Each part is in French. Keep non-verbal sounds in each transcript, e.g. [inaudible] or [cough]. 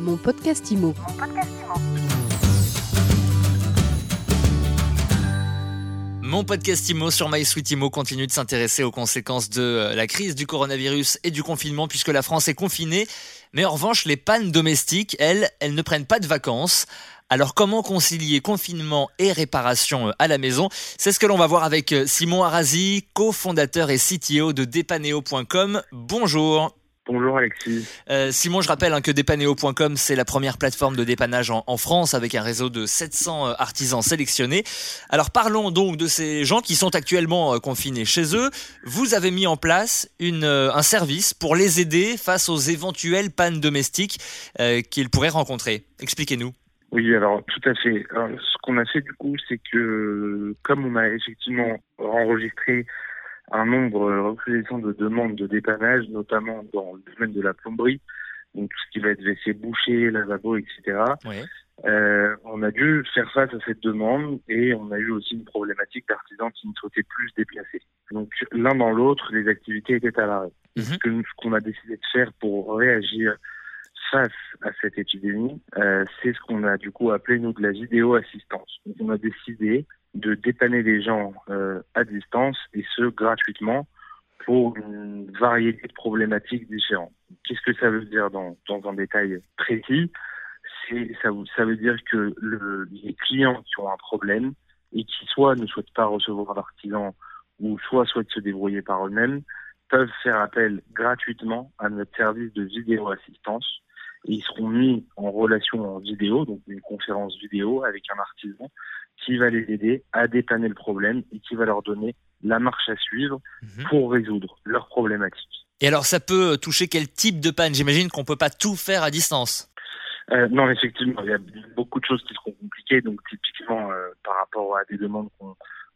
Mon podcast IMO. Mon podcast IMO sur MySweetImo continue de s'intéresser aux conséquences de euh, la crise du coronavirus et du confinement puisque la France est confinée. Mais en revanche, les pannes domestiques, elles, elles ne prennent pas de vacances. Alors comment concilier confinement et réparation euh, à la maison? C'est ce que l'on va voir avec euh, Simon Arasi, cofondateur et CTO de Depaneo.com. Bonjour. Bonjour Alexis. Euh, Simon, je rappelle hein, que Dépaneo.com, c'est la première plateforme de dépannage en, France avec un réseau de 700 euh, artisans sélectionnés. Alors parlons donc de ces gens qui sont actuellement euh, confinés chez eux. Vous avez mis en place une, un service pour les aider face aux éventuelles pannes domestiques qu'ils pourraient rencontrer. Expliquez-nous. Oui, alors tout à fait. ce qu'on a fait du coup, c'est que comme on a effectivement enregistré un nombre recrudescent de demandes de dépannage, notamment dans le domaine de la plomberie, donc tout ce qui va être WC bouché, lavabo, etc. Euh, on a dû faire face à cette demande et on a eu aussi une problématique d'artisans qui ne souhaitaient plus se déplacer. Donc l'un dans l'autre, les activités étaient à l'arrêt. Mhm. Ce qu'on a décidé de faire pour réagir face à cette épidémie, euh, c'est ce qu'on a du coup appelé nous de la vidéo assistance. On a décidé de dépanner les gens euh, à distance et ce gratuitement pour une variété de problématiques différentes. Qu'est-ce que ça veut dire dans, un détail précis? Ça, veut dire que le, les clients qui ont un problème et qui soit ne souhaitent pas recevoir l'artisan ou soit souhaitent se débrouiller par eux-mêmes peuvent faire appel gratuitement à notre service de vidéo assistance et ils seront mis en relation en vidéo, donc une conférence vidéo avec un artisan qui va les aider à dépanner le problème et qui va leur donner la marche à suivre mhm. pour résoudre leurs problématiques. Et alors ça peut toucher quel type de panne? J'imagine qu'on peut pas tout faire à distance. Euh, non, effectivement, il y a beaucoup de choses qui seront compliquées. Donc typiquement euh, par rapport à des demandes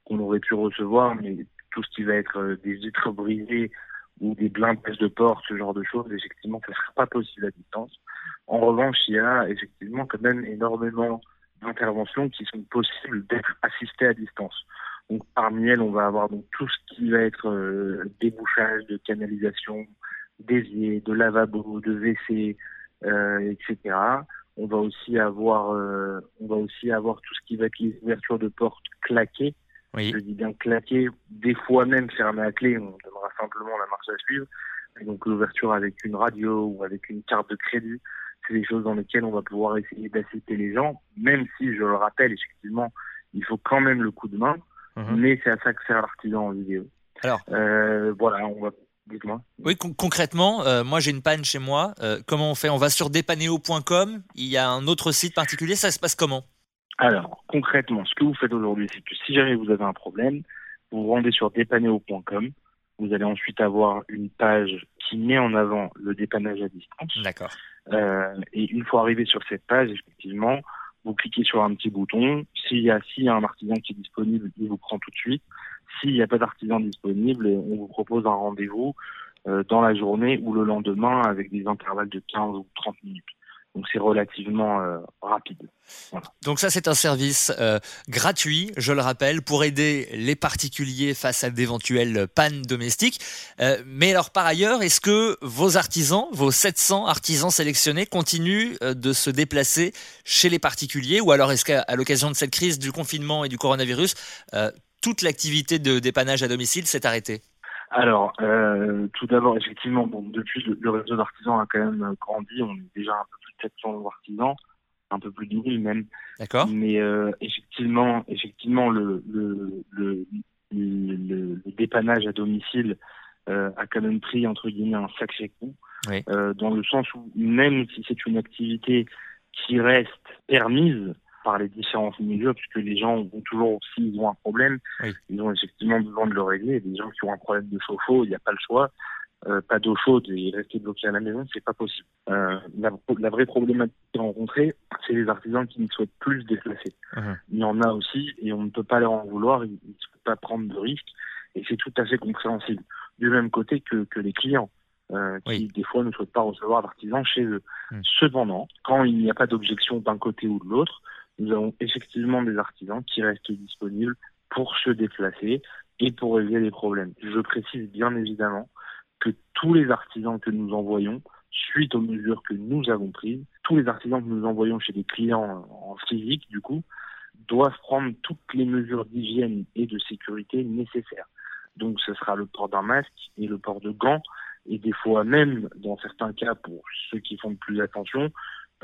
qu'on aurait pu recevoir, mais tout ce qui va être euh, des vitres brisées ou des blindages de porte, ce genre de choses, effectivement, ça ne sera pas possible à distance. En revanche, il y a effectivement quand même énormément d'interventions qui sont possibles d'être assistées à distance. Donc parmi elles, on va avoir donc tout ce qui va être euh, débouchage de canalisation, d'évier, de lavabo, de WC, euh, etc. On va aussi avoir, euh, on va aussi avoir tout ce qui va être les ouvertures de portes claquées. Oui. Je dis bien claquées, des fois même fermées à clé. On simplement la marche à suivre. Et donc l'ouverture avec une radio ou avec une carte de crédit c'est des choses dans lesquelles on va pouvoir essayer d'assister les gens, même si, je le rappelle, effectivement, il faut quand même le coup de main, mhm. mais c'est à ça que sert l'artisan en vidéo. Alors, euh, voilà, on va. Dites-moi. Oui, concrètement, euh, moi j'ai une panne chez moi. Euh, comment on fait? On va sur depaneo.com. Il y a un autre site particulier. Ça se passe comment? Alors, concrètement, ce que vous faites aujourd'hui, c'est que si jamais vous avez un problème, vous vous rendez sur depaneo.com. Vous allez ensuite avoir une page qui met en avant le dépannage à distance. D'accord. Euh, et une fois arrivé sur cette page, effectivement, vous cliquez sur un petit bouton. S'il y a, s'il y a un artisan qui est disponible, il vous prend tout de suite. S'il n'y a pas d'artisan disponible, on vous propose un rendez-vous euh, dans la journée ou le lendemain avec des intervalles de 15 ou 30 minutes. Donc c'est relativement euh, rapide. Donc ça c'est un service euh, gratuit, je le rappelle, pour aider les particuliers face à d'éventuelles pannes domestiques. Euh, mais alors par ailleurs, est-ce que vos artisans, vos 700 artisans sélectionnés continuent de se déplacer chez les particuliers? Ou alors est-ce qu'à l'occasion de cette crise du confinement et du coronavirus, toute l'activité de dépannage à domicile s'est arrêtée? Alors, euh, tout d'abord, effectivement, bon, depuis le, réseau d'artisans a quand même grandi. On est déjà un peu plus de 700 artisans, un peu plus de 1000 même. D'accord. Mais euh, effectivement, effectivement, le, le, le, le, dépannage à domicile euh, a quand même pris entre guillemets un sacré coup, oui. euh, dans le sens où même si c'est une activité qui reste permise, par les différents milieux, puisque les gens ont toujours, s'ils ont un problème, ils ont effectivement besoin de le régler. des gens qui ont un problème de chauffe-eau, il n'y a pas le choix. Euh, pas d'eau chaude et rester bloqué à la maison, c'est pas possible. Euh, la, la, vraie problématique rencontrée, c'est les artisans qui ne souhaitent plus se déplacer. Uh-huh. Il y en a aussi et on ne peut pas leur en vouloir, ils ne peuvent pas prendre de risques et c'est tout à fait compréhensible. Du même côté que, que les clients. Euh, qui des fois ne souhaitent pas recevoir d'artisans chez eux. Mm. Cependant, quand il n'y a pas d'objection d'un côté ou de l'autre, nous avons effectivement des artisans qui restent disponibles pour se déplacer et pour régler les problèmes. Je précise bien évidemment que tous les artisans que nous envoyons, suite aux mesures que nous avons prises, tous les artisans que nous envoyons chez des clients en physique, du coup, doivent prendre toutes les mesures d'hygiène et de sécurité nécessaires. Donc ce sera le port d'un masque et le port de gants, et des fois même, dans certains cas, pour ceux qui font plus attention,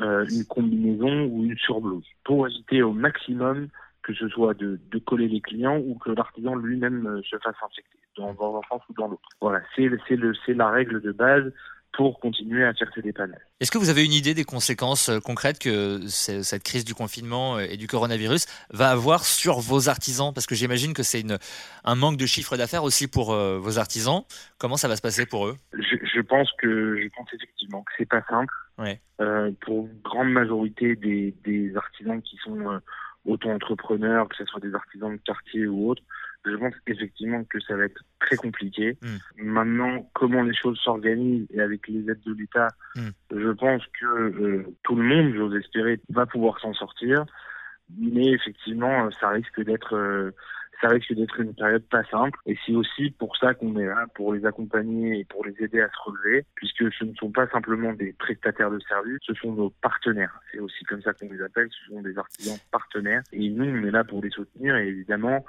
euh, une combinaison ou une surblouse, pour éviter au maximum que ce soit de, de coller les clients ou que l'artisan lui-même euh, se fasse infecter, dans, dans un sens ou dans l'autre. Voilà, c'est la règle de base pour continuer à faire ces dépannages. Est-ce que vous avez une idée des conséquences euh, concrètes que cette crise du confinement euh, et du coronavirus va avoir sur vos artisans? Parce que j'imagine que c'est un manque de chiffre d'affaires aussi pour euh, vos artisans. Comment ça va se passer pour eux? Je, je, pense que je pense effectivement que c'est pas simple. Ouais. Euh, pour une grande majorité des, des artisans qui sont auto-entrepreneurs, que ce soit des artisans de quartier ou autres, je pense effectivement que ça va être très compliqué. Mm. Maintenant, comment les choses s'organisent et avec les aides de l'État, mm. je pense que euh, tout le monde, j'ose espérer, va pouvoir s'en sortir. Mais effectivement, ça risque d'être euh, ça risque d'être une période pas simple. Et c'est aussi pour ça qu'on est là, pour les accompagner et pour les aider à se relever, puisque ce ne sont pas simplement des prestataires de services, ce sont nos partenaires. C'est aussi comme ça qu'on les appelle, ce sont des artisans partenaires. Et nous, on est là pour les soutenir. Et évidemment,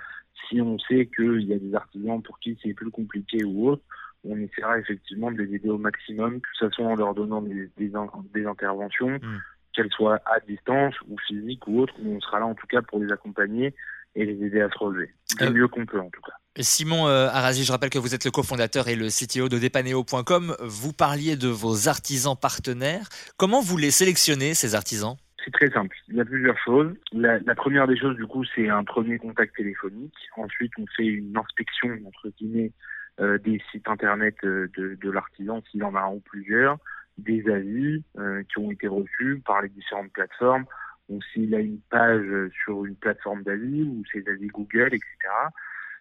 si on sait qu'il y a des artisans pour qui c'est plus compliqué ou autre, on essaiera effectivement de les aider au maximum, que ce soit en leur donnant des, des, interventions, mmh. qu'elles soient à distance ou physiques ou autres, on sera là en tout cas pour les accompagner et les aider à se relever. Du euh, mieux qu'on peut en tout cas. Simon euh, Arazi, je rappelle que vous êtes le cofondateur et le CTO de Depaneo.com. Vous parliez de vos artisans partenaires. Comment vous les sélectionnez, ces artisans? C'est très simple. Il y a plusieurs choses. La, la première des choses, du coup, c'est un premier contact téléphonique. Ensuite, on fait une inspection, entre guillemets, euh, des sites internet euh, de, de l'artisan, s'il en a un ou plusieurs, des avis euh, qui ont été reçus par les différentes plateformes. Donc, s'il a une page sur une plateforme d'avis ou ses avis Google, etc.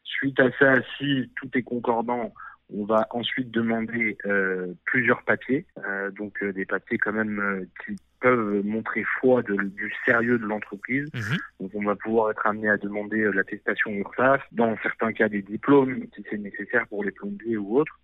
Suite à ça, si tout est concordant, on va ensuite demander euh, plusieurs papiers, euh, donc euh, des papiers quand même qui peuvent montrer foi de, du sérieux de l'entreprise. Mhm. Donc on va pouvoir être amené à demander l'attestation URSAF, dans certains cas des diplômes si c'est nécessaire pour les plombiers ou autres.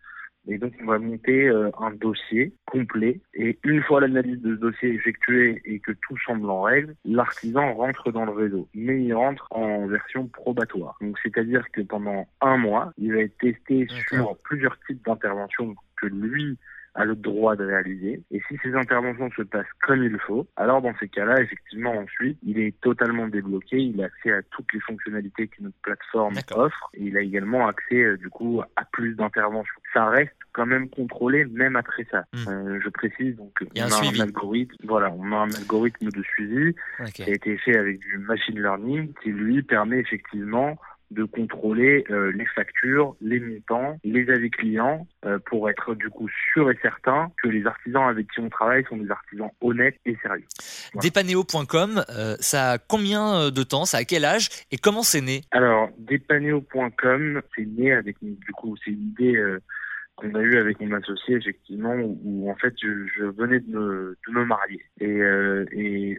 Et donc, on va monter euh, un dossier complet. Et une fois l'analyse de ce dossier effectuée et que tout semble en règle, l'artisan rentre dans le réseau. Mais il rentre en version probatoire. Donc, c'est-à-dire que pendant un mois, il va être testé sur plusieurs types d'interventions que lui a le droit de réaliser. Et si ces interventions se passent comme il faut, alors dans ces cas-là, effectivement, ensuite, il est totalement débloqué, il a accès à toutes les fonctionnalités que notre plateforme offre, et il a également accès, euh, du coup, à plus d'interventions. Ça reste quand même contrôlé, même après ça. Hmm. Euh, je précise, donc, on a, un, algorithme, voilà, on a un algorithme de suivi qui a été fait avec du machine learning qui, lui, permet effectivement de contrôler euh, les factures, les montants, les avis clients, euh, pour être du coup sûr et certain que les artisans avec qui on travaille sont des artisans honnêtes et sérieux. Depaneo.com, euh, ça a combien de temps, ça a quel âge? Et comment c'est né? Alors, Depaneo.com, c'est né avec du coup, c'est une idée qu'on a eue avec mon associé effectivement où, en fait je, je, venais de me, de me marier. Et, et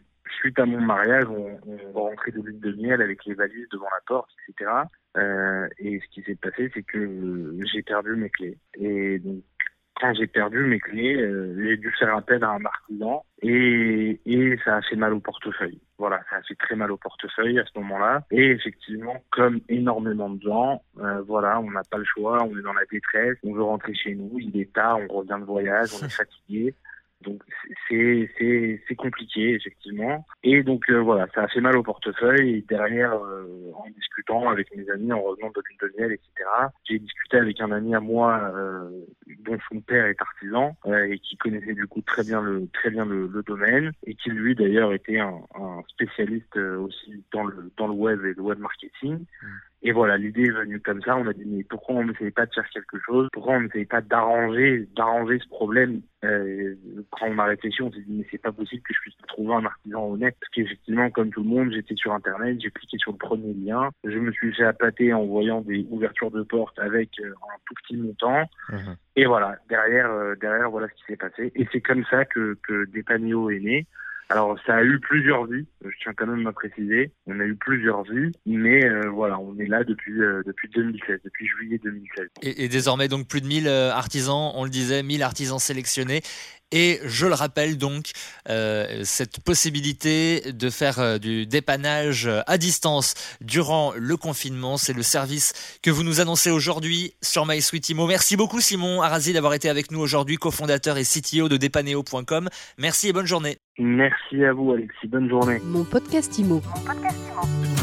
suite à mon mariage, on, on rentrer de lune de miel avec les valises devant la porte, etc. Euh, et ce qui s'est passé, c'est que j'ai perdu mes clés. Et donc, quand j'ai perdu mes clés, euh, j'ai dû faire appel à un artisan et, et ça a fait mal au portefeuille. Voilà, ça a fait très mal au portefeuille à ce moment-là. Et effectivement, comme énormément de gens, euh, voilà, on n'a pas le choix, on est dans la détresse, on veut rentrer chez nous, il est tard, on revient de voyage, on est [laughs] fatigué. Donc c'est c'est compliqué effectivement. Et donc euh, voilà, ça a fait mal au portefeuille. Et derrière, euh, en discutant avec mes amis, en revenant de lune de miel, etc. J'ai discuté avec un ami à moi euh, dont son père est artisan et qui connaissait du coup très bien le très bien le, le domaine et qui lui d'ailleurs était un, un spécialiste aussi dans le dans le web et le web marketing. Mmh. Et voilà, l'idée est venue comme ça. On a dit mais pourquoi on n'essaye pas de faire quelque chose? Pourquoi on n'essaye pas d'arranger, d'arranger ce problème? Euh, Quand on a réfléchi, on s'est dit mais c'est pas possible que je puisse trouver un artisan honnête. Parce qu'effectivement, comme tout le monde, j'étais sur Internet, j'ai cliqué sur le premier lien, je me suis fait appâter en voyant des ouvertures de portes avec euh, un tout petit montant. Mhm. Et voilà, derrière, euh, derrière, voilà ce qui s'est passé. Et c'est comme ça que que Depanio est né. Alors ça a eu plusieurs vies, je tiens quand même à préciser. On a eu plusieurs vies, mais euh, voilà, on est là depuis euh, depuis 2016, depuis juillet 2016. Et, et, désormais donc plus de 1000 euh, artisans, on le disait, 1000 artisans sélectionnés. Et je le rappelle donc, euh, cette possibilité de faire euh, du dépannage à distance durant le confinement, c'est le service que vous nous annoncez aujourd'hui sur MySweetImo. Merci beaucoup Simon Arasi d'avoir été avec nous aujourd'hui, cofondateur et CTO de dépaneo.com. Merci et bonne journée. Merci à vous Alexis, bonne journée. Mon podcast Imo. Mon podcast Imo.